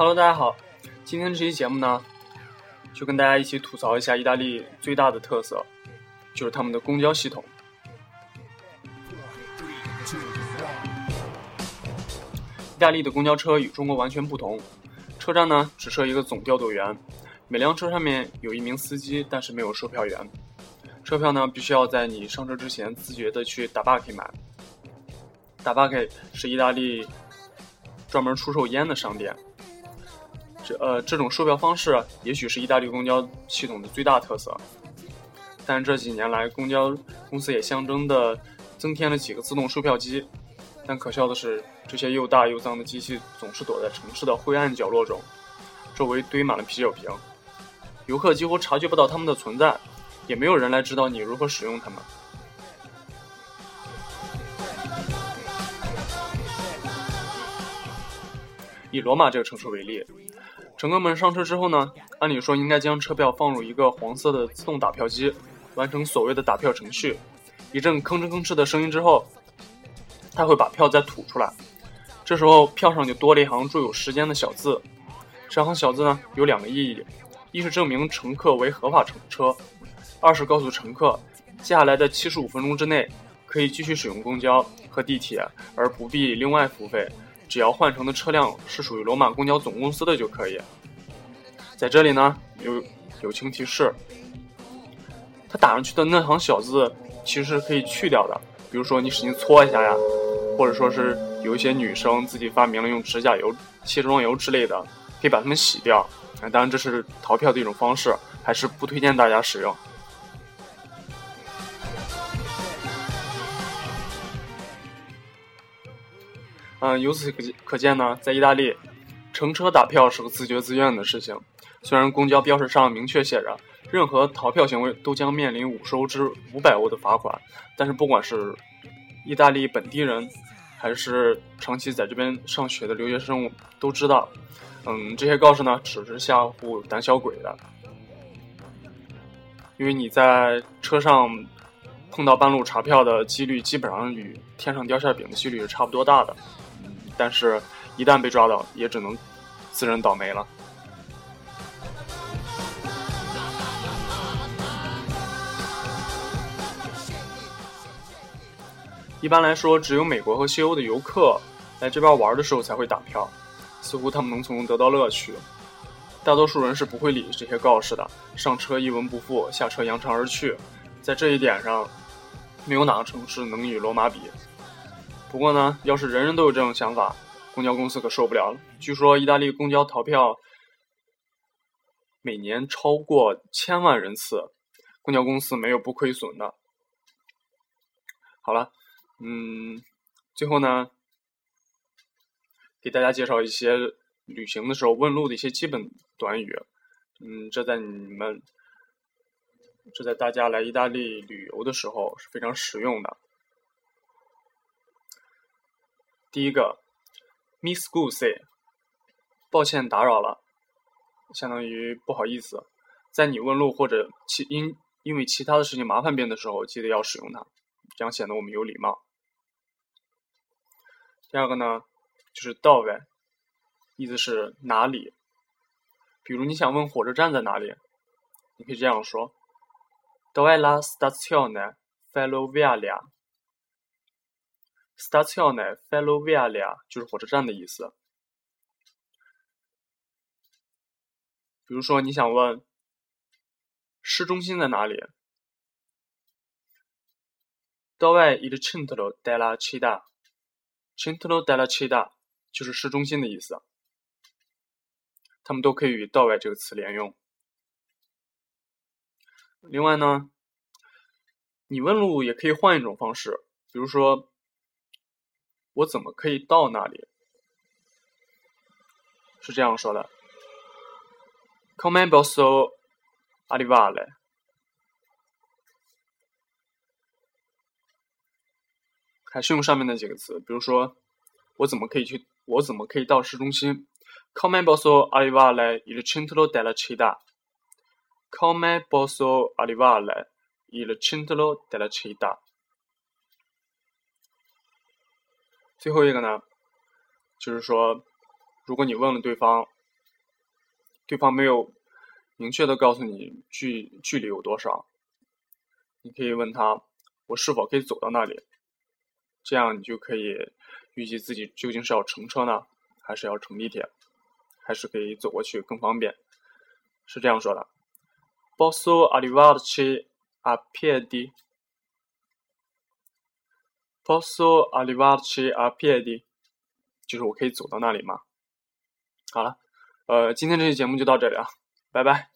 Hello，大家好，今天这期节目呢，就跟大家一起吐槽一下意大利最大的特色，就是他们的公交系统。意大利的公交车与中国完全不同，车站呢只设一个总调度员，每辆车上面有一名司机，但是没有售票员。车票呢必须要在你上车之前自觉的去打 b a 买。打 b a 是意大利专门出售烟的商店。这呃这种售票方式也许是意大利公交系统的最大特色。但这几年来，公交公司也象征的增添了几个自动售票机。但可笑的是，这些又大又脏的机器总是躲在城市的灰暗角落中，周围堆满了啤酒瓶，游客几乎察觉不到它们的存在，也没有人来指导你如何使用它们。以罗马这个城市为例，乘客们上车之后呢，按理说应该将车票放入一个黄色的自动打票机，完成所谓的打票程序。一阵吭哧吭哧的声音之后，他会把票再吐出来。这时候票上就多了一行注有时间的小字。这行小字呢有两个意义：一是证明乘客为合法乘车；二是告诉乘客，接下来的七十五分钟之内可以继续使用公交和地铁，而不必另外付费。只要换乘的车辆是属于罗马公交总公司的就可以。在这里呢，有友情提示：他打上去的那行小字其实是可以去掉的，比如说你使劲搓一下呀，或者说是有一些女生自己发明了用指甲油、卸妆油之类的，可以把它们洗掉。当然这是逃票的一种方式，还是不推荐大家使用。嗯，由此可可见呢，在意大利，乘车打票是个自觉自愿的事情。虽然公交标识上明确写着，任何逃票行为都将面临五十欧至五百欧的罚款，但是不管是意大利本地人，还是长期在这边上学的留学生，都知道，嗯，这些告示呢只是吓唬胆小鬼的。因为你在车上碰到半路查票的几率，基本上与天上掉馅饼的几率是差不多大的。但是，一旦被抓到，也只能自认倒霉了。一般来说，只有美国和西欧的游客来这边玩的时候才会打票，似乎他们能从中得到乐趣。大多数人是不会理这些告示的，上车一文不付，下车扬长而去。在这一点上，没有哪个城市能与罗马比。不过呢，要是人人都有这种想法，公交公司可受不了了。据说意大利公交逃票每年超过千万人次，公交公司没有不亏损的。好了，嗯，最后呢，给大家介绍一些旅行的时候问路的一些基本短语。嗯，这在你们，这在大家来意大利旅游的时候是非常实用的。第一个，Miss Goosey，抱歉打扰了，相当于不好意思，在你问路或者其因因为其他的事情麻烦别人的时候，记得要使用它，这样显得我们有礼貌。第二个呢，就是到呗，意思是哪里？比如你想问火车站在哪里，你可以这样说：Dove la stazione Stazione ferroviaria 就是火车站的意思。比如说，你想问市中心在哪里？Dove il centro della città？Centro della città 就是市中心的意思。它们都可以与 “dove” 这个词连用。另外呢，你问路也可以换一种方式，比如说。我怎么可以到那里？是这样说的：“Come posso arrivare？” 还是用上面那几个词，比如说，我怎么可以去？我怎么可以到市中心？“Come posso arrivare il centro della città？”“Come posso arrivare il centro della città？” 最后一个呢，就是说，如果你问了对方对方没有明确的告诉你距距离有多少，你可以问他：“我是否可以走到那里？”这样你就可以预计自己究竟是要乘车呢，还是要乘地铁，还是可以走过去更方便。是这样说的：“Posso arrivarci a piedi？” Posso arrivarci a piedi？就是我可以走到那里吗？好了，呃，今天这期节目就到这里啊，拜拜。